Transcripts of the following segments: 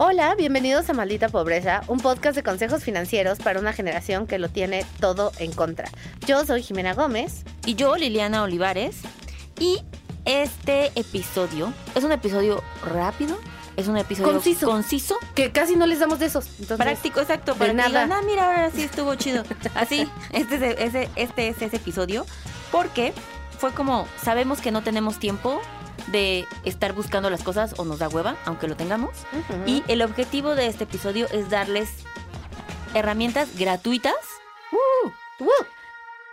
Hola, bienvenidos a Maldita Pobreza, un podcast de consejos financieros para una generación que lo tiene todo en contra. Yo soy Jimena Gómez. Y yo, Liliana Olivares. Y este episodio es un episodio rápido, es un episodio conciso, conciso que casi no les damos de esos. práctico, exacto. Para nada. ah, mira, ahora sí estuvo chido. Así, este es, ese, este es ese episodio. Porque fue como, sabemos que no tenemos tiempo de estar buscando las cosas o nos da hueva, aunque lo tengamos. Y el objetivo de este episodio es darles herramientas gratuitas uh, uh,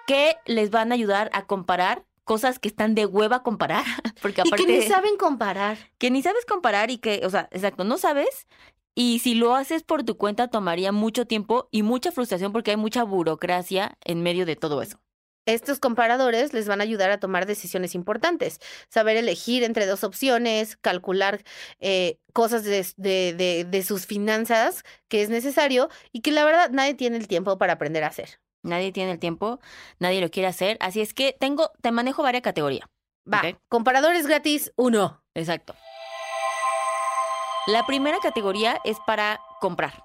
que les van a ayudar a comparar cosas que están de hueva comparar. Porque aparte, y que ni saben comparar. Que ni sabes comparar y que, o sea, exacto, no sabes. Y si lo haces por tu cuenta, tomaría mucho tiempo y mucha frustración porque hay mucha burocracia en medio de todo eso. Estos comparadores les van a ayudar a tomar decisiones importantes, saber elegir entre dos opciones, calcular eh, cosas de, de, de, sus finanzas que es necesario y que la verdad nadie tiene el tiempo para aprender a hacer. Nadie tiene el tiempo, nadie lo quiere hacer, así es que tengo, te manejo varias categorías. Va, comparadores gratis, uno. Exacto. La primera categoría es para comprar.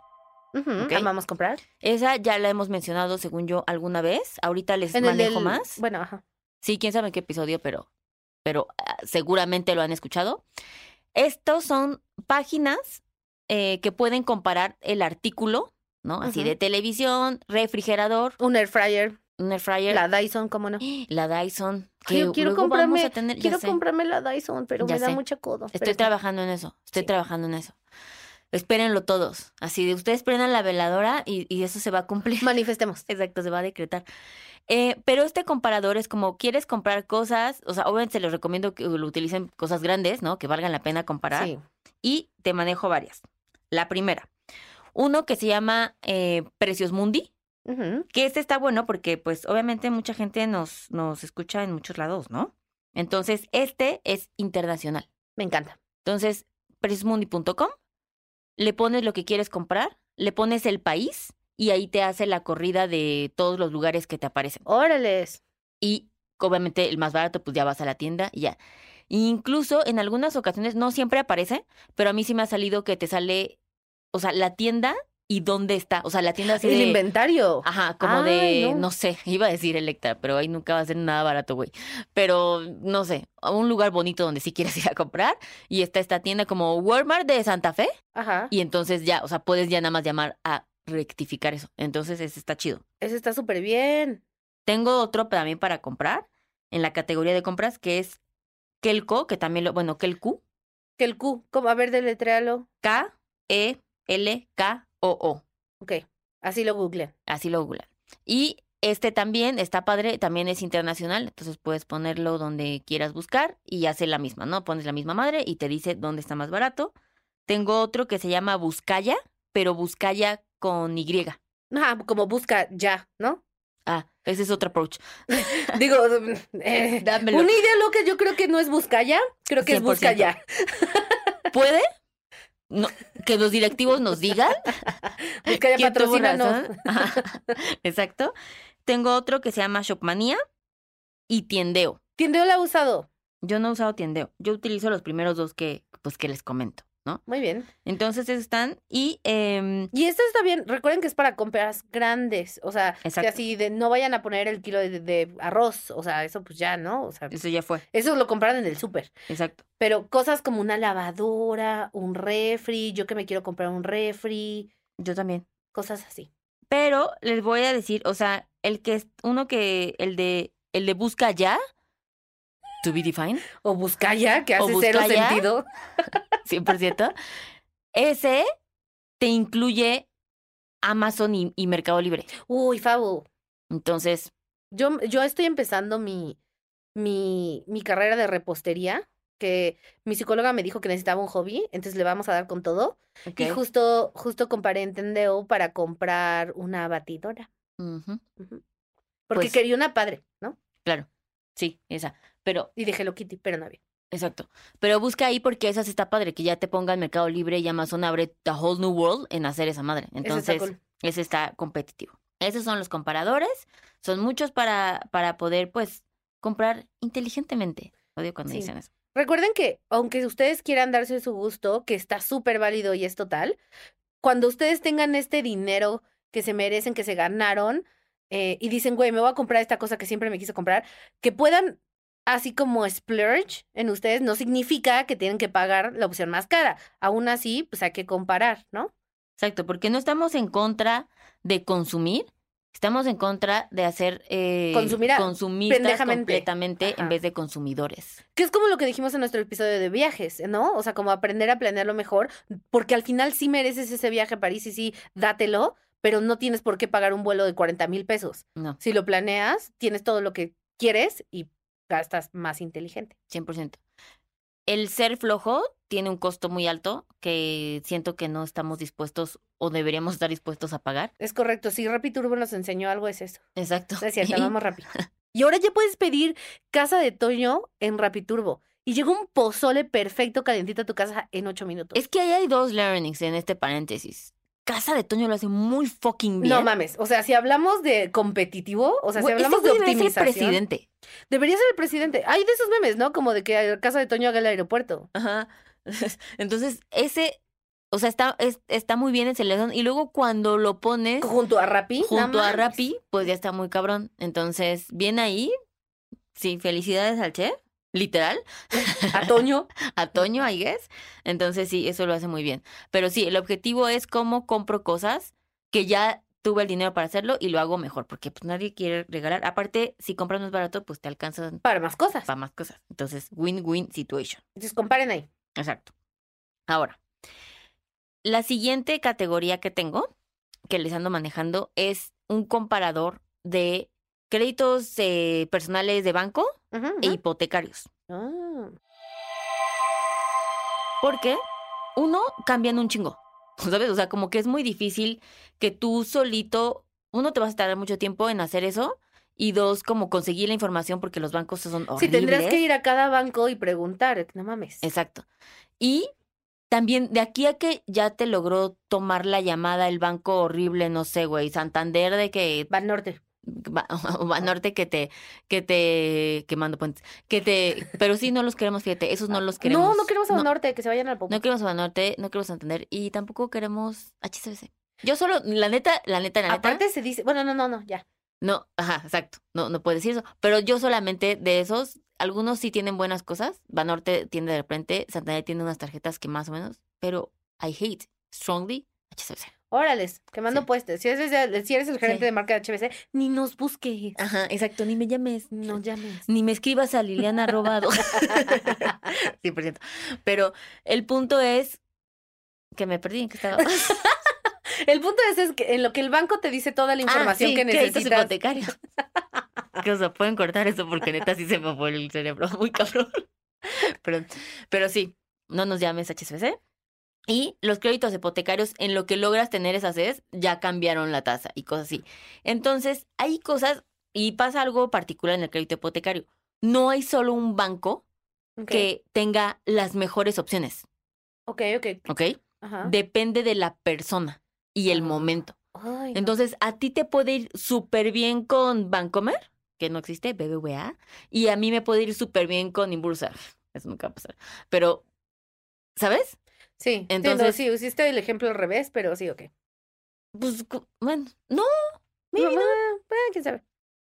¿Vamos a comprar? Esa ya la hemos mencionado, según yo, alguna vez. Ahorita les manejo más. Bueno, ajá. Sí, quién sabe en qué episodio, pero, pero ah, seguramente lo han escuchado. Estos son páginas eh, que pueden comparar el artículo, ¿no? Así de televisión, refrigerador. Un air fryer. Un air fryer. La Dyson, ¿cómo no? La Dyson. Que quiero comprarme, quiero comprarme la Dyson, pero me da mucha codo. Estoy trabajando en eso, estoy trabajando en eso espérenlo todos. Así de ustedes prendan la veladora y, eso se va a cumplir. Manifestemos. Exacto, se va a decretar. Eh, pero este comparador es como, ¿quieres comprar cosas? O sea, obviamente les recomiendo que lo utilicen cosas grandes, ¿no? Que valgan la pena comparar. Sí. Y te manejo varias. La primera, uno que se llama eh, Precios Mundi, que este está bueno porque, pues, obviamente mucha gente nos, nos escucha en muchos lados, ¿no? Entonces, este es internacional. Me encanta. Entonces, preciosmundi.com le pones lo que quieres comprar, le pones el país y ahí te hace la corrida de todos los lugares que te aparecen. Órales. Y obviamente el más barato, pues ya vas a la tienda y ya. Incluso en algunas ocasiones, no siempre aparece, pero a mí sí me ha salido que te sale, o sea, la tienda y dónde está. O sea, la tienda así El inventario. Ajá, como de, no. sé, iba a decir Electra, pero ahí nunca va a ser nada barato, güey. Pero, no sé, un lugar bonito donde sí quieres ir a comprar. Y está esta tienda como Walmart de Santa Fe. Ajá. Y entonces ya, o sea, puedes ya nada más llamar a rectificar eso. Entonces, ese está chido. Ese está súper bien. Tengo otro también para comprar, en la categoría de compras, que es Kelco, que también lo, bueno, Kelku. Kelku, como a ver, deletréalo. K-E-L-K o-O. Ok, así lo google. Así lo google. Y este también está padre, también es internacional, entonces puedes ponerlo donde quieras buscar y hace la misma, ¿no? Pones la misma madre y te dice dónde está más barato. Tengo otro que se llama Buscaya, pero Buscaya con Y. Ah, como busca ya, ¿no? Ah, ese es otro approach. Digo, eh, una idea loca yo creo que no es Buscaya, creo que es Buscaya. ¿Puede? No, que los directivos nos digan. que haya Exacto. Tengo otro que se llama Shopmanía y Tiendeo. ¿Tiendeo la ha usado? Yo no he usado Tiendeo. Yo utilizo los primeros dos que, pues, que les comento. ¿No? Muy bien. Entonces están y... Eh, y esto está bien, recuerden que es para compras grandes, o sea, que así de no vayan a poner el kilo de, arroz, o sea, eso pues ya, ¿no? O sea, eso ya fue. Eso lo compraron en el súper. Exacto. Pero cosas como una lavadora, un refri, yo que me quiero comprar un refri. Yo también. Cosas así. Pero les voy a decir, o sea, el que es uno que, el de, el de busca ya, to be defined. O Buscaya, que hace cero sentido. 100%. Ese te incluye Amazon y, Mercado Libre. Uy, Fabo. Entonces. Yo, yo estoy empezando mi, mi, mi carrera de repostería, que mi psicóloga me dijo que necesitaba un hobby, entonces le vamos a dar con todo. Y justo, justo comparé en Tendeo para comprar una batidora. Porque pues quería una padre, ¿no? Claro, sí, esa. Pero. Y dije lo Kitty, pero no había. Exacto. Pero busca ahí porque esa sí está padre, que ya te ponga el Mercado Libre y Amazon abre The Whole New World en hacer esa madre. Entonces, ese está, competitivo. Esos son los comparadores. Son muchos para, para poder, pues, comprar inteligentemente. Odio cuando dicen eso. Recuerden que, aunque ustedes quieran darse su gusto, que está súper válido y es total, cuando ustedes tengan este dinero que se merecen, que se ganaron, eh, y dicen, güey, me voy a comprar esta cosa que siempre me quise comprar, que puedan así como splurge en ustedes no significa que tienen que pagar la opción más cara. Aún así, pues hay que comparar, ¿no? Exacto, porque no estamos en contra de consumir, estamos en contra de hacer eh, consumir completamente en vez de consumidores. Que es como lo que dijimos en nuestro episodio de viajes, ¿no? O sea, como aprender a planearlo mejor, porque al final sí mereces ese viaje a París y sí, dátelo, pero no tienes por qué pagar un vuelo de 40 mil pesos. No. Si lo planeas, tienes todo lo que quieres y gastas más inteligente. 100%. El ser flojo tiene un costo muy alto que siento que no estamos dispuestos o deberíamos estar dispuestos a pagar. Es correcto. Si Turbo nos enseñó algo, es eso. Exacto. Es cierto, vamos rápido. Y ahora ya puedes pedir casa de Toño en Turbo. Y llega un pozole perfecto calientito a tu casa en ocho minutos. Es que ahí hay dos learnings en este paréntesis. Casa de Toño lo hace muy fucking bien. No mames. O sea, si hablamos de competitivo, o sea, si hablamos de optimización. presidente. Debería ser el presidente. Hay de esos memes, ¿no? Como de que Casa de Toño haga el aeropuerto. Ajá. Entonces, ese. O sea, está, está muy bien ese lesón. Y luego cuando lo pones. Junto a Rappi. Junto a Rappi, pues ya está muy cabrón. Entonces, bien ahí. Sí, felicidades al chef literal. A Toño. a Toño, I guess. Entonces sí, eso lo hace muy bien. Pero sí, el objetivo es cómo compro cosas que ya tuve el dinero para hacerlo y lo hago mejor, porque pues nadie quiere regalar. Aparte, si compras más barato, pues te alcanzan para más cosas. Para más cosas. Entonces, win-win situation. Entonces, comparen ahí. Exacto. Ahora, la siguiente categoría que tengo, que les ando manejando, es un comparador de créditos eh, personales de banco e hipotecarios. Ah. Porque uno cambian un chingo, ¿sabes? O sea, como que es muy difícil que tú solito, uno te vas a tardar mucho tiempo en hacer eso y dos, como conseguir la información porque los bancos son horribles. Sí, tendrás que ir a cada banco y preguntar, no mames. Exacto. Y también de aquí a que ya te logró tomar la llamada el banco horrible, no sé, güey, Santander de que... Norte. Banorte que te, que te, quemando puentes, que te, pero sí no los queremos, fíjate, esos no los queremos. No, no queremos a Banorte, que se vayan al pop. No queremos a Banorte, no queremos entender y tampoco queremos HCBC. Yo solo, la neta, la neta, la neta. Aparte se dice, bueno, no, no, no, ya. No, ajá, exacto, no, no puedo decir eso, pero yo solamente de esos, algunos sí tienen buenas cosas, Banorte tiene de repente, Santander tiene unas tarjetas que más o menos, pero I hate strongly HCBC. Órales, que mando. Si eres, si eres el gerente de marca de HBC, ni nos busques. Ajá, exacto, ni me llames. No llames. Ni me escribas a Liliana Robado. 100%. Pero el punto es que me perdí. ¿en estaba? el punto es, que en lo que el banco te dice toda la ah, información que necesitas. hipotecarios. que o sea, pueden cortar eso porque neta sí se me fue el cerebro. Muy cabrón. Pero, pero sí, no nos llames HSBC. Y los créditos hipotecarios, en lo que logras tener esas es, ya cambiaron la tasa y cosas así. Entonces, hay cosas, y pasa algo particular en el crédito hipotecario. No hay solo un banco que tenga las mejores opciones. Ok, ok. Ok. Depende de la persona y el ah. momento. Entonces, a ti te puede ir súper bien con Bancomer, que no existe, BBVA, y a mí me puede ir súper bien con Inbursa. Eso nunca va a pasar. Pero, ¿sabes? Sí, entonces sí, hiciste el ejemplo al revés, pero sí, ok. Pues, bueno, no, no, quién sabe.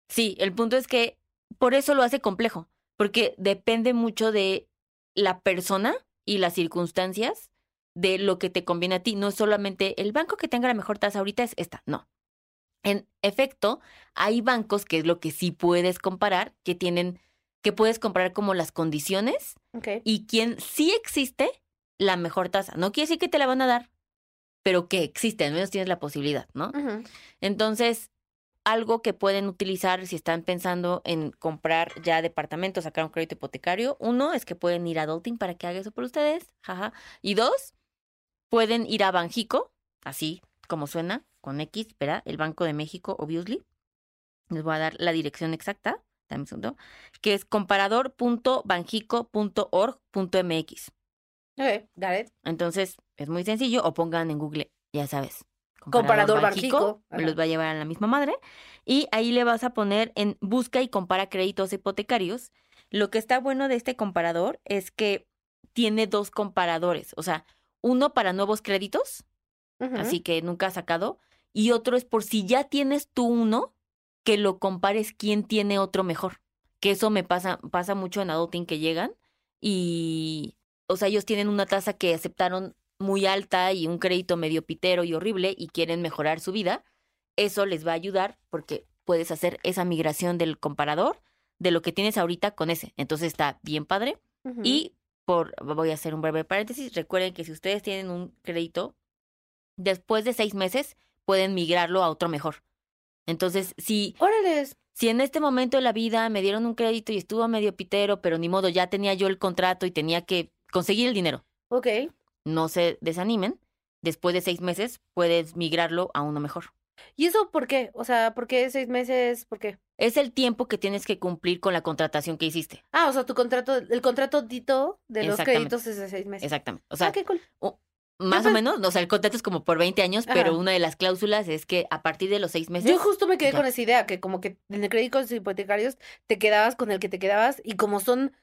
Sí, el punto es que por eso lo hace complejo, porque depende mucho de la persona y las circunstancias de lo que te conviene a ti. No es solamente el banco que tenga la mejor tasa ahorita es esta, no. En efecto, hay bancos que es lo que sí puedes comparar, que tienen, que puedes comparar como las condiciones y quien sí existe la mejor tasa. No quiere decir que te la van a dar, pero que existe, al menos tienes la posibilidad, ¿no? Entonces, algo que pueden utilizar si están pensando en comprar ya departamentos, sacar un crédito hipotecario. Uno es que pueden ir a Adulting para que haga eso por ustedes. Jaja. Y dos, pueden ir a Banjico, así como suena, con X, espera, el Banco de México, obviously. Les voy a dar la dirección exacta, dame un segundo, que es comparador.banjico.org.mx. Ok, got it. Entonces, es muy sencillo, o pongan en Google, ya sabes, Comparador. Me los va a llevar a la misma madre. Y ahí le vas a poner en busca y compara créditos hipotecarios. Lo que está bueno de este comparador es que tiene dos comparadores. O sea, uno para nuevos créditos, así que nunca has sacado. Y otro es por si ya tienes tú uno, que lo compares quién tiene otro mejor. Que eso me pasa, pasa mucho en Adulting que llegan y, o sea, ellos tienen una tasa que aceptaron muy alta y un crédito medio pitero y horrible y quieren mejorar su vida, eso les va a ayudar porque puedes hacer esa migración del comparador de lo que tienes ahorita con ese. Entonces está bien padre. Y por, voy a hacer un breve paréntesis, recuerden que si ustedes tienen un crédito, después de seis meses pueden migrarlo a otro mejor. Entonces, si... ¡Órales! Si en este momento de la vida me dieron un crédito y estuvo medio pitero, pero ni modo, ya tenía yo el contrato y tenía que conseguir el dinero. Ok no se desanimen. Después de seis meses puedes migrarlo a uno mejor. ¿Y eso por qué? O sea, ¿por qué seis meses? ¿Por qué? Es el tiempo que tienes que cumplir con la contratación que hiciste. Ah, o sea, tu contrato, el contrato dito de los créditos es de seis meses. Exactamente. O sea, ah, qué cool. más o menos, o sea, el contrato es como por 20 años, pero una de las cláusulas es que a partir de los seis meses. Yo justo me quedé con esa idea, que como que en el créditos hipotecarios te quedabas con el que te quedabas y como son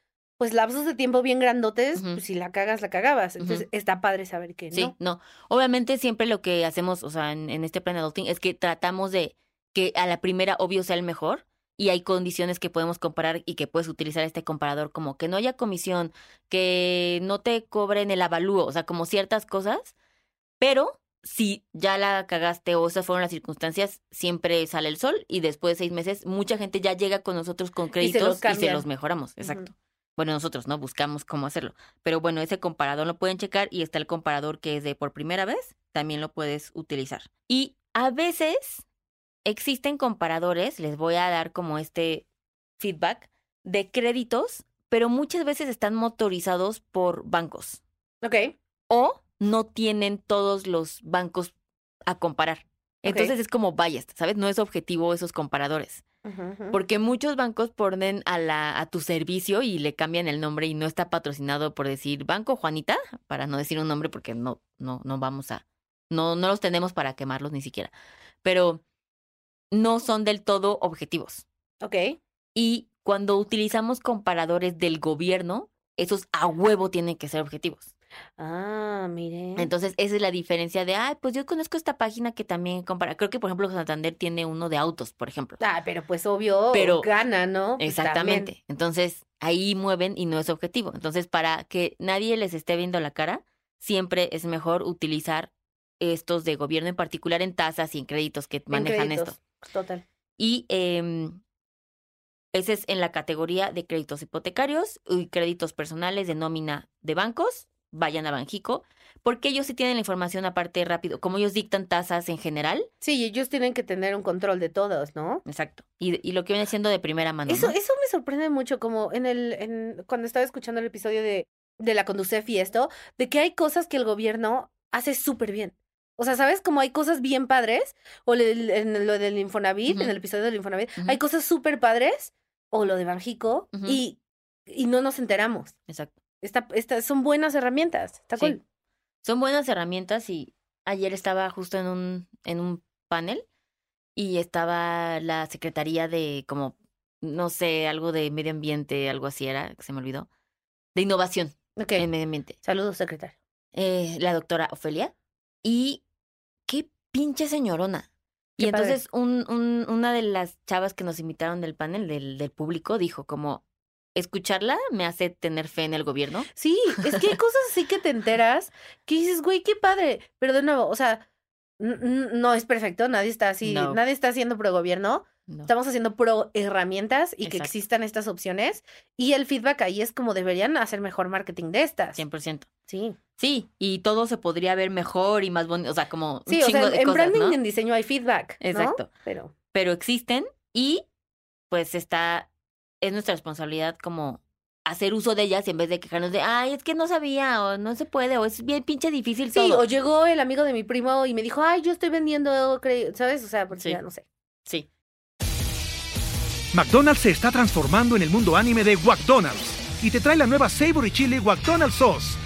pues lapsos de tiempo bien grandotes, pues si la cagas, la cagabas. Entonces está padre saber que no. Sí, no. Obviamente siempre lo que hacemos, o sea, en, este plan adulting es que tratamos de que a la primera obvio sea el mejor y hay condiciones que podemos comparar y que puedes utilizar este comparador como que no haya comisión, que no te cobren el avalúo, o sea, como ciertas cosas, pero si ya la cagaste o esas fueron las circunstancias, siempre sale el sol y después de seis meses mucha gente ya llega con nosotros con créditos y se los, mejoramos, exacto. Bueno, nosotros no buscamos cómo hacerlo. Pero bueno, ese comparador lo pueden checar y está el comparador que es de por primera vez, también lo puedes utilizar. Y a veces existen comparadores, les voy a dar como este feedback, de créditos, pero muchas veces están motorizados por bancos. Ok. O no tienen todos los bancos a comparar. Entonces es como vayas, ¿sabes? No es objetivo esos comparadores. Porque muchos bancos ponen a, la, a tu servicio y le cambian el nombre y no está patrocinado por decir Banco Juanita, para no decir un nombre porque no, no, no vamos a, no, no los tenemos para quemarlos ni siquiera. Pero no son del todo objetivos. Ok. Y cuando utilizamos comparadores del gobierno, esos a huevo tienen que ser objetivos. Ah, mire. Entonces, esa es la diferencia de, ay, pues yo conozco esta página que también compara. Creo que, por ejemplo, Santander tiene uno de autos, por ejemplo. Ah, pero pues obvio, pero, gana, ¿no? Pues exactamente. Entonces, ahí mueven y no es objetivo. Entonces, para que nadie les esté viendo la cara, siempre es mejor utilizar estos de gobierno, en particular en tasas y en créditos que manejan esto. Total. Y eh, ese es en la categoría de créditos hipotecarios y créditos personales de nómina de bancos vayan a Banjico, porque ellos sí tienen la información aparte rápido, como ellos dictan tasas en general. Sí, ellos tienen que tener un control de todos, ¿no? Exacto. Y, y lo que viene siendo de primera mano. Eso, eso me sorprende mucho, como en el, en, cuando estaba escuchando el episodio de, de la Conducef y esto, de que hay cosas que el gobierno hace súper bien. O sea, ¿sabes? Como hay cosas bien padres, o en lo del Infonavit, en el episodio del Infonavit, hay cosas súper padres, o lo de Banjico, y, y no nos enteramos. Exacto. Esta, son buenas herramientas. Está cool. Son buenas herramientas y ayer estaba justo en un, en un panel y estaba la secretaría de como, no sé, algo de medio ambiente, algo así era, que se me olvidó, de innovación en medio ambiente. Saludos, secretario. Eh, la doctora Ofelia. Y qué pinche señorona. y entonces un, un, una de las chavas que nos invitaron del panel, del, del público, dijo como, escucharla me hace tener fe en el gobierno. Sí, es que hay cosas así que te enteras que dices, güey, qué padre. Pero de nuevo, o sea, no es perfecto, nadie está así, nadie está haciendo pro gobierno. Estamos haciendo pro herramientas y que existan estas opciones. Y el feedback ahí es como deberían hacer mejor marketing de estas. 100%. Sí. Sí, y todo se podría ver mejor y más bonito, o sea, como sí, o sea, en branding y en diseño hay feedback. Exacto. Pero pero existen y pues está, es nuestra responsabilidad como hacer uso de ellas en vez de quejarnos de, ay, es que no sabía, o no se puede, o es bien pinche difícil sí, o llegó el amigo de mi primo y me dijo, ay, yo estoy vendiendo, ¿sabes? O sea, porque ya no sé. Sí. McDonald's se está transformando en el mundo anime de McDonald's y te trae la nueva Savory Chili McDonald's Sauce.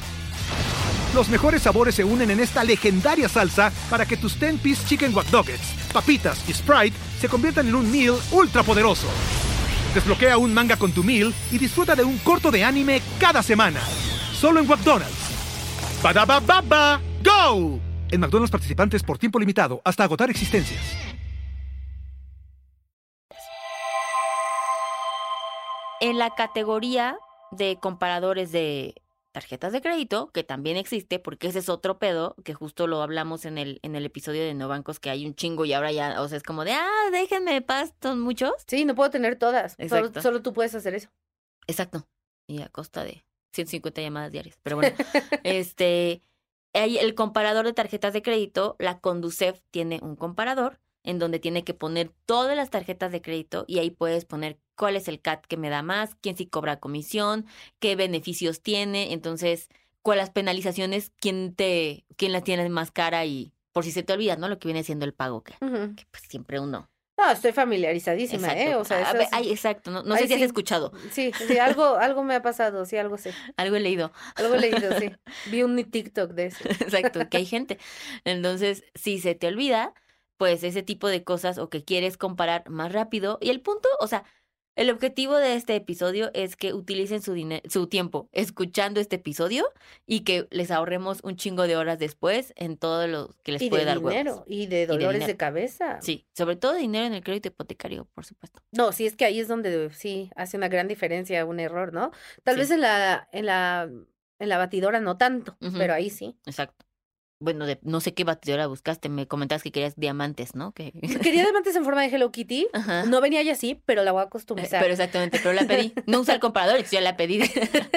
Los mejores sabores se unen en esta legendaria salsa para que tus 10-piece chicken wack papitas y Sprite se conviertan en un meal ultra poderoso. Desbloquea un manga con tu meal y disfruta de un corto de anime cada semana. Solo en McDonald's. baba ¡Go! En McDonald's participantes por tiempo limitado hasta agotar existencias. En la categoría de comparadores de tarjetas de crédito, que también existe, porque ese es otro pedo, que justo lo hablamos en el, en el episodio de No Bancos, que hay un chingo y ahora ya, o sea, es como de, ah, déjenme paz, son muchos. Sí, no puedo tener todas. Solo, solo, tú puedes hacer eso. Exacto. Y a costa de 150 llamadas diarias. Pero bueno, este, hay el comparador de tarjetas de crédito, la Conducef tiene un comparador en donde tiene que poner todas las tarjetas de crédito y ahí puedes poner cuál es el CAT que me da más, quién sí cobra comisión, qué beneficios tiene, entonces, cuáles penalizaciones, quién te, quién las tiene más cara y por si se te olvida, ¿no? Lo que viene siendo el pago, que, pues siempre uno. No, estoy familiarizadísima, ¿eh? O sea, exacto, no, sé si has escuchado. Sí, sí, algo, algo me ha pasado, sí, algo sé. algo he leído. Algo he leído, sí. Vi un TikTok de eso. exacto, que hay gente. Entonces, si se te olvida, pues ese tipo de cosas o que quieres comparar más rápido. Y el punto, o sea, el objetivo de este episodio es que utilicen su, su tiempo escuchando este episodio y que les ahorremos un chingo de horas después en todo lo que les puede dar dinero y de dolores de, cabeza. Sí, sobre todo dinero en el crédito hipotecario, por supuesto. No, sí es que ahí es donde sí hace una gran diferencia un error, ¿no? Tal vez en la en la en la batidora no tanto, pero ahí sí. Exacto bueno, de, no sé qué batidora buscaste, me comentabas que querías diamantes, ¿no? Que... Quería diamantes en forma de Hello Kitty. No venía ya así, pero la voy a customizar. Pero exactamente, pero la pedí. No usa el comparador, ya la pedí.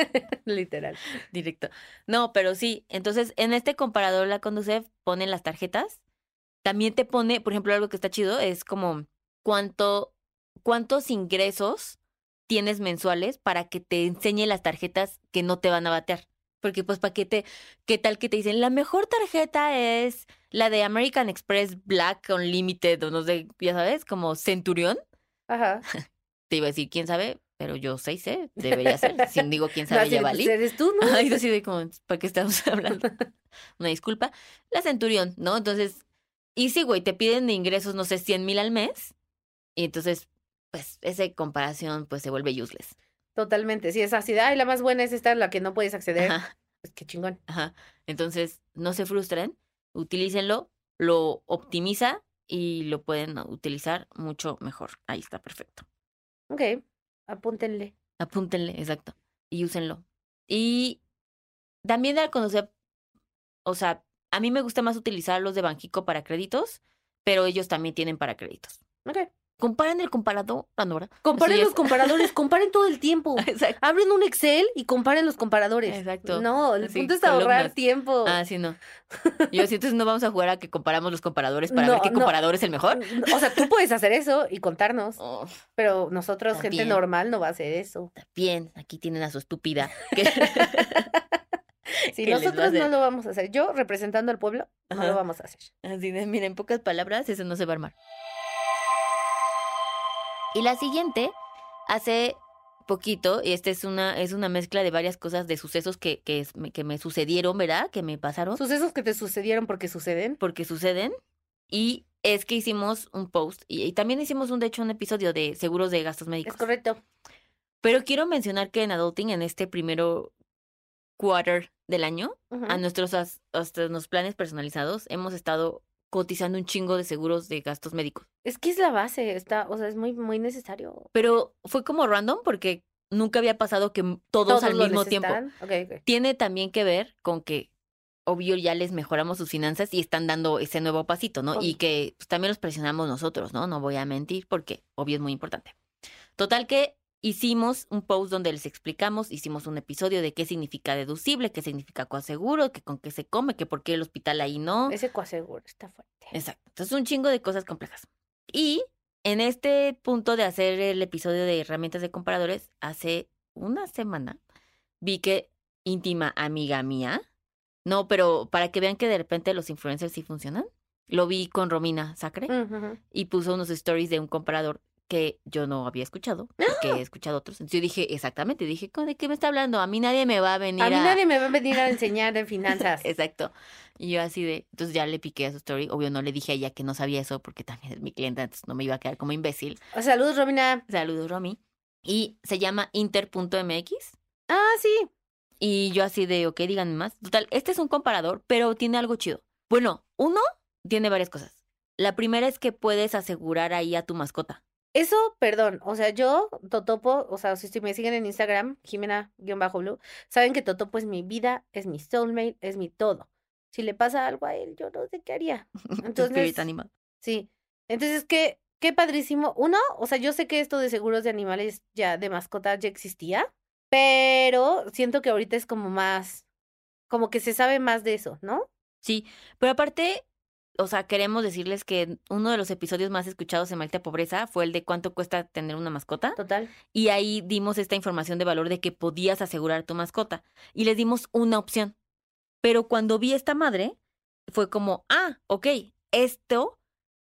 Literal. Directo. No, pero sí, entonces en este comparador la Conducef pone las tarjetas. También te pone, por ejemplo, algo que está chido es como cuánto, cuántos ingresos tienes mensuales para que te enseñe las tarjetas que no te van a batear. Porque pues para qué te, qué tal que te dicen, la mejor tarjeta es la de American Express Black Unlimited o no sé, ya sabes, como Centurión. Ajá. Te iba a decir, quién sabe, pero yo sé, sé, debería ser. Si digo quién sabe, ya valí. Eres tú, ¿no? Ay, así de como, ¿para qué estamos hablando? Una disculpa. La Centurión, ¿no? Entonces, y sí, güey, te piden de ingresos, no sé, 100 mil al mes. Y entonces, pues, esa comparación, pues, se vuelve useless. Totalmente, sí, es así. Ay, la más buena es esta, la que no puedes acceder. Pues qué chingón. Ajá. Entonces, no se frustren, utilícenlo, lo optimiza y lo pueden utilizar mucho mejor. Ahí está, perfecto. Ok, apúntenle. Apúntenle, exacto. Y úsenlo. Y también al conocer, o sea, a mí me gusta más utilizar los de Banjico para créditos, pero ellos también tienen para créditos. Ok. Comparen el comparador, Pandora. Comparen los comparadores, comparen todo el tiempo. Exacto. Abren un Excel y comparen los comparadores. Exacto. No, el punto es ahorrar tiempo. Ah, sí, no. Yo sí, entonces no vamos a jugar a que comparamos los comparadores para ver qué comparador es el mejor. O sea, tú puedes hacer eso y contarnos. Oh, pero nosotros, gente normal, no va a hacer eso. Bien, aquí tienen a su estúpida. Si nosotros no lo vamos a hacer. Yo, representando al pueblo, no lo vamos a hacer. Así de, mira, en pocas palabras, eso no se va a armar. Y la siguiente hace poquito, y esta es una, es una mezcla de varias cosas, de sucesos que, que, que me sucedieron, ¿verdad? Que me pasaron. Sucesos que te sucedieron porque suceden. Porque suceden. Y es que hicimos un post y, también hicimos un, de hecho, un episodio de seguros de gastos médicos. Es correcto. Pero quiero mencionar que en Adulting, en este primero quarter del año, a nuestros hasta los planes personalizados, hemos estado cotizando un chingo de seguros de gastos médicos. Es que es la base, está, o sea, es muy, muy necesario. Pero fue como random porque nunca había pasado que todos, al mismo tiempo. Tiene también que ver con que obvio ya les mejoramos sus finanzas y están dando ese nuevo pasito, ¿no? Y que pues, también los presionamos nosotros, ¿no? No voy a mentir porque obvio es muy importante. Total que hicimos un post donde les explicamos, hicimos un episodio de qué significa deducible, qué significa coaseguro, que con qué se come, que por qué el hospital ahí no. Ese coaseguro está fuerte. Exacto. Entonces, un chingo de cosas complejas. Y en este punto de hacer el episodio de herramientas de comparadores, hace una semana vi que íntima amiga mía, no, pero para que vean que de repente los influencers sí funcionan, lo vi con Romina Sacre y puso unos stories de un comparador que yo no había escuchado, que he escuchado otros. Entonces yo dije, exactamente, dije, ¿de qué me está hablando? A mí nadie me va a venir a... A mí nadie me va a venir a enseñar de finanzas. Exacto. Y yo así de, entonces ya le piqué a su story. Obvio no le dije a ella que no sabía eso porque también es mi clienta, entonces no me iba a quedar como imbécil. Saludos, Romina. Saludos, Romy. Y se llama inter.mx. Ah, sí. Y yo así de, ok, díganme más. Total, este es un comparador, pero tiene algo chido. Bueno, uno, tiene varias cosas. La primera es que puedes asegurar ahí a tu mascota. Eso, perdón, o sea, yo, Totopo, o sea, si me siguen en Instagram, Jimena-Blue, saben que Totopo es mi vida, es mi soulmate, es mi todo. Si le pasa algo a él, yo no sé qué haría. Entonces, animal. Sí. Entonces, qué, qué padrísimo. Uno, o sea, yo sé que esto de seguros de animales ya, de mascotas ya existía, pero siento que ahorita es como más, como que se sabe más de eso, ¿no? Sí, pero aparte, o sea, queremos decirles que uno de los episodios más escuchados en Maldita Pobreza fue el de cuánto cuesta tener una mascota. Total. Y ahí dimos esta información de valor de que podías asegurar tu mascota. Y les dimos una opción. Pero cuando vi esta madre, fue como, ah, ok, esto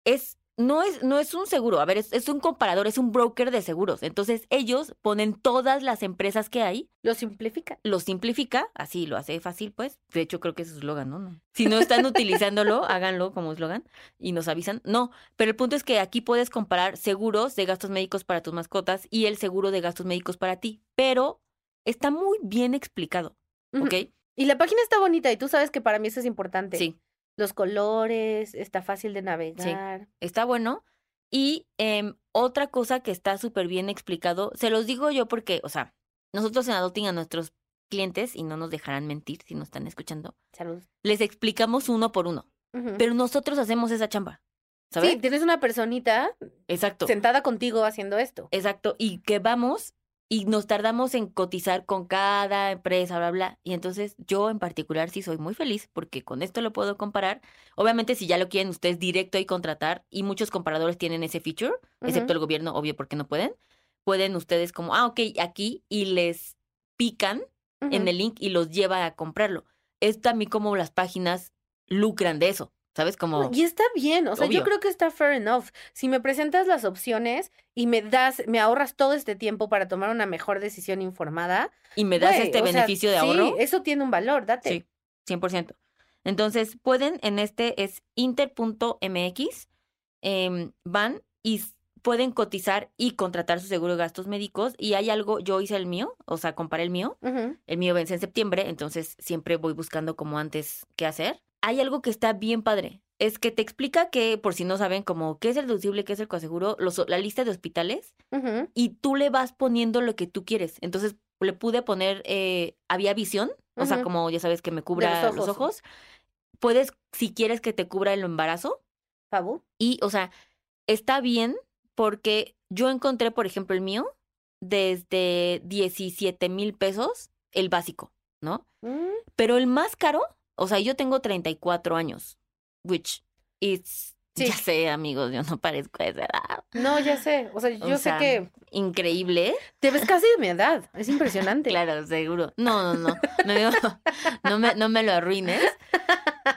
es no es, no es un seguro, a ver, es, un comparador, es un broker de seguros. Entonces ellos ponen todas las empresas que hay. Lo simplifica. Lo simplifica, así lo hace fácil, pues. De hecho, creo que es su eslogan, ¿no? Si no están utilizándolo, háganlo como eslogan y nos avisan. No, pero el punto es que aquí puedes comparar seguros de gastos médicos para tus mascotas y el seguro de gastos médicos para ti, pero está muy bien explicado, ¿ok? Y la página está bonita y tú sabes que para mí eso es importante. Sí los colores, está fácil de navegar. está bueno. Y em, otra cosa que está súper bien explicado, se los digo yo porque, o sea, nosotros en Adulting a nuestros clientes, y no nos dejarán mentir si nos están escuchando, Salud. les explicamos uno por uno. Pero nosotros hacemos esa chamba. ¿sabes? Sí, tienes una personita Exacto. sentada contigo haciendo esto. Exacto. Y que vamos y nos tardamos en cotizar con cada empresa, bla, bla. Y entonces yo en particular sí soy muy feliz porque con esto lo puedo comparar. Obviamente si ya lo quieren ustedes directo y contratar, y muchos comparadores tienen ese feature, excepto el gobierno, obvio porque no pueden, pueden ustedes como, ah, ok, aquí y les pican en el link y los lleva a comprarlo. Es también como las páginas lucran de eso. ¿Sabes? Como... Y está bien, o sea, yo creo que está fair enough. Si me presentas las opciones y me das, me ahorras todo este tiempo para tomar una mejor decisión informada. Y me das este beneficio de ahorro. Sí, eso tiene un valor, date. Sí, 100%. Entonces, pueden, en este es inter.mx, em, van y pueden cotizar y contratar su seguro de gastos médicos. Y hay algo, yo hice el mío, o sea, comparé el mío. El mío vence en septiembre, entonces siempre voy buscando como antes qué hacer hay algo que está bien padre. Es que te explica que, por si no saben, como qué es el deducible, qué es el coaseguro, la lista de hospitales, y tú le vas poniendo lo que tú quieres. Entonces, le pude poner, eh, había visión, o sea, como ya sabes que me cubra los ojos. Puedes, si quieres que te cubra el embarazo. Pabu. Y, o sea, está bien porque yo encontré, por ejemplo, el mío desde 17 mil pesos, el básico, ¿no? Mm. Pero el más caro o sea, yo tengo 34 años, which is Ya sé, amigos, yo no parezco a esa edad. No, ya sé. O sea, yo sé que. Increíble. Te ves casi de mi edad. Es impresionante. claro, seguro. No, no, no. No, me, no me lo arruines.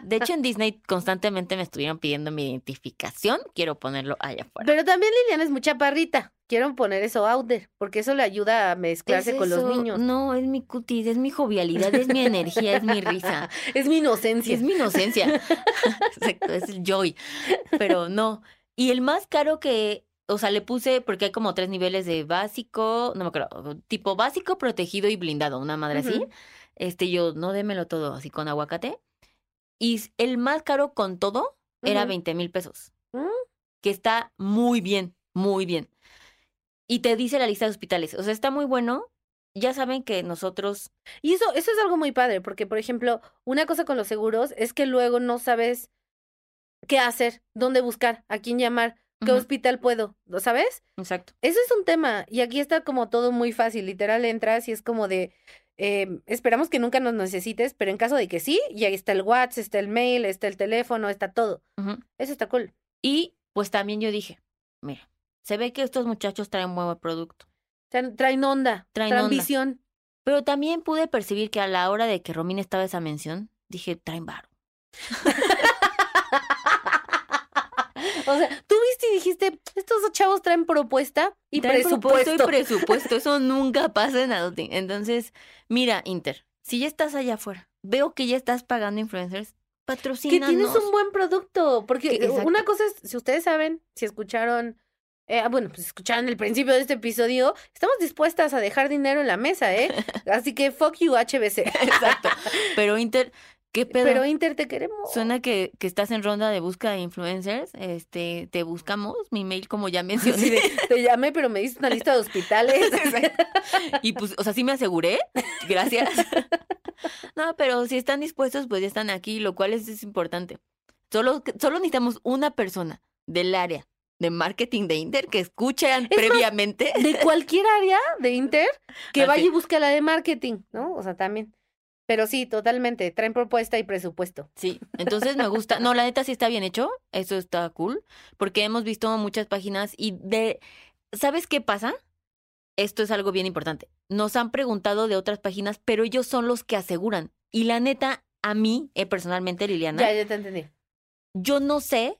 De hecho, en Disney constantemente me estuvieron pidiendo mi identificación. Quiero ponerlo allá afuera. Pero también Liliana es mucha parrita. Quiero poner eso out there, porque eso le ayuda a mezclarse con los niños. No, es mi cutis, es mi jovialidad, es mi energía, es mi risa. Es mi inocencia. Es mi inocencia. Exacto, es el joy. Pero no. Y el más caro que, o sea, le puse, porque hay como tres niveles de básico, no me acuerdo, tipo básico, protegido y blindado, una madre así. Este, yo, no démelo todo así con aguacate. Y el más caro con todo era 20 mil pesos. Mm. Que está muy bien, muy bien y te dice la lista de hospitales. O sea, está muy bueno. Ya saben que nosotros... Y eso, eso es algo muy padre, porque, por ejemplo, una cosa con los seguros es que luego no sabes qué hacer, dónde buscar, a quién llamar, qué hospital puedo, ¿lo sabes? Exacto. Eso es un tema. Y aquí está como todo muy fácil. Literal, entras y es como de... Eh, esperamos que nunca nos necesites, pero en caso de que sí, y ahí está el WhatsApp, está el mail, está el teléfono, está todo. Eso está cool. Y pues también yo dije, mira, se ve que estos muchachos traen buen producto. Traen, traen onda, traen, Traen onda. visión. Pero también pude percibir que a la hora de que Romina estaba esa mención, dije, traen varo. O sea, tú viste y dijiste, estos dos chavos traen propuesta y Traen presupuesto. y presupuesto. Eso nunca pasa en adulting. Entonces, mira, Inter, si ya estás allá afuera, veo que ya estás pagando influencers, que patrocínanos. tienes un buen producto. Porque Que- exacto. una cosa es, si ustedes saben, si escucharon, eh, ah, bueno, pues escucharon el principio de este episodio, estamos dispuestas a dejar dinero en la mesa, ¿eh? Así que fuck you, HBC. Exacto. Pero Inter, ¿qué pedo? Pero Inter, te queremos. Suena que, que estás en ronda de búsqueda de influencers. Este, te buscamos. Mi mail, como ya mencioné. Te llamé, pero me diste una lista de hospitales. Y pues, o sea, sí me aseguré. Gracias. No, pero si están dispuestos, pues ya están aquí, lo cual es, es importante. Solo, solo necesitamos una persona del área de marketing de Inter que escuchen más, previamente. de cualquier área de Inter que Así. vaya y busque la de marketing, ¿no? O sea, también. Pero sí, totalmente. Traen propuesta y presupuesto. Sí, entonces me gusta. No, la neta sí está bien hecho. Eso está cool. Porque hemos visto muchas páginas y de. ¿Sabes qué pasa? Esto es algo bien importante. Nos han preguntado de otras páginas, pero ellos son los que aseguran. Y la neta, a mí, eh, personalmente, Liliana, Ya, ya te entendí. yo no sé.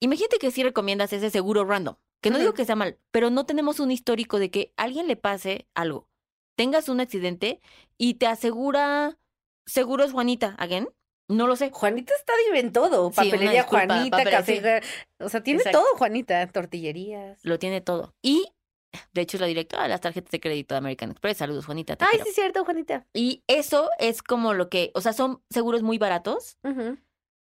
Imagínate que si recomiendas ese seguro random, que no digo que sea mal, pero no tenemos un histórico de que a alguien le pase algo, tengas un accidente y te asegura seguros Juanita, again. No lo sé. Juanita está en todo. Sí, Papelería disculpa, Juanita, papel- café. O sea, tiene Exacto. todo, Juanita. Tortillerías. Lo tiene todo. Y, de hecho, es la directora de las tarjetas de crédito de American Express. Saludos, Juanita. Ay, quiero. sí, cierto, Juanita. Y eso es como lo que, o sea, son seguros muy baratos,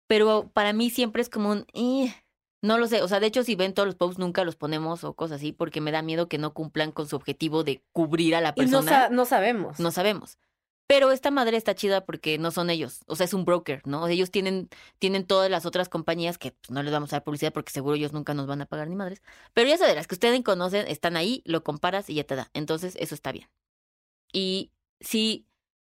pero para mí siempre es como un, "Eh", no lo sé, o sea, de hecho si ven todos los posts nunca los ponemos o cosas así porque me da miedo que no cumplan con su objetivo de cubrir a la Y no, persona. sa- no sabemos. No sabemos. Pero esta madre está chida porque no son ellos, o sea, es un broker, ¿no? Ellos tienen, tienen todas las otras compañías que pues, no les vamos a dar publicidad porque seguro ellos nunca nos van a pagar ni madres. Pero ya sabes, las que ustedes conocen están ahí, lo comparas y ya te da. Entonces, eso está bien. Y si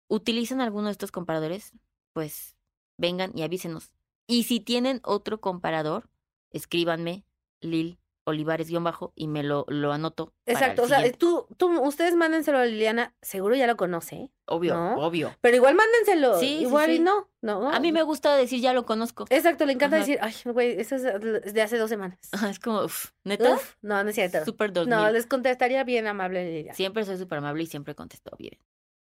utilizan alguno de estos comparadores, pues vengan y avísenos. Y si tienen otro comparador, escríbanme, Lil Olivares guion bajo, y me lo, lo anoto. Exacto. O sea, tú, tú, ustedes mándenselo a Liliana. Seguro ya lo conoce. obvio, ¿no? obvio. Pero igual mándenselo. Sí, sí, igual y sí. no. No. A mí me gusta decir ya lo conozco. Exacto, le encanta Ajá. decir, ay, güey, eso es de hace dos semanas. Es como, uf, neta, Uf, no, no es cierto. súper 2000. No, les contestaría bien amable Liliana. Siempre soy súper amable y siempre contesto bien.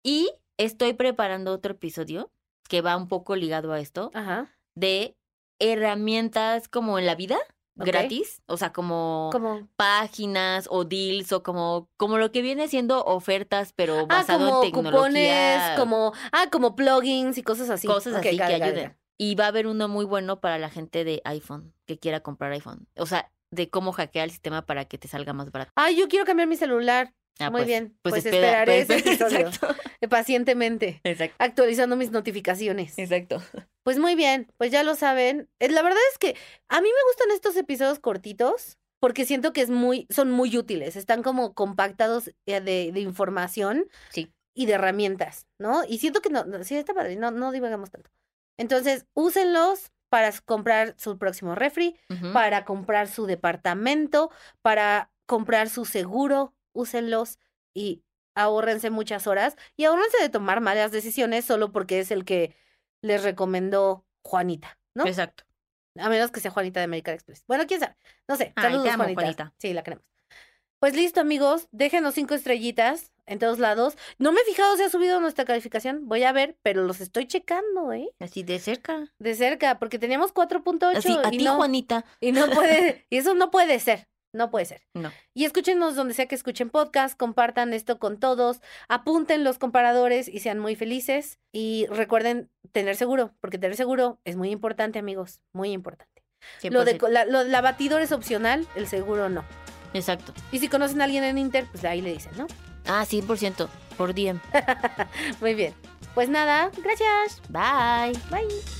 Y estoy preparando otro episodio que va un poco ligado a esto, Ajá. de herramientas como en la vida, gratis, o sea, como Como, páginas o deals o como, como lo que viene siendo ofertas, pero ah, basado como en tecnología. cupones, como, ah, como plugins y cosas así. cosas así que ayuden. Y va a haber uno muy bueno para la gente de iPhone, que quiera comprar iPhone. O sea, de cómo hackear el sistema para que te salga más barato. Ay, yo quiero cambiar mi celular. Ah, Muy pues, bien, pues espera- esperaré pues, ese episodio. Exacto, Pacientemente, exacto, actualizando mis notificaciones. exacto. Pues muy bien, pues ya lo saben. Eh, La verdad es que a mí me gustan estos episodios cortitos porque siento que es muy, son muy útiles. Están como compactados eh, de, de información Sí. y de herramientas, ¿no? Y siento que no, no, sí está padre, no, no divagamos tanto. Entonces, úsenlos para comprar su próximo refri, para comprar su departamento, para comprar su seguro, úsenlos y ahórrense muchas horas y ahórrense de tomar malas decisiones solo porque es el que les recomendó Juanita, ¿no? Exacto. A menos que sea Juanita de American Express. Bueno, quién sabe. No sé. Ay, Saludos, te amo, Juanita. Juanita. Sí, la queremos. Pues listo, amigos. Déjenos cinco estrellitas en todos lados. No me he fijado si ha subido nuestra calificación. Voy a ver, pero los estoy checando, ¿eh? Así de cerca. De cerca, porque teníamos 4.8 Así, a y ti, no, Juanita. y no puede, y eso no puede ser. No puede ser. No. Y escúchenos donde sea que escuchen podcast, compartan esto con todos, apunten los comparadores y sean muy felices. Y recuerden tener seguro, porque tener seguro es muy importante, amigos, muy importante. Lo de 100%. co- la, lo- la batidora es opcional, el seguro no. Exacto. Y si conocen a alguien en Inter, pues ahí le dicen, ¿no? Ah, 100%. Por DM. Muy bien. Pues nada, gracias. Bye. Bye.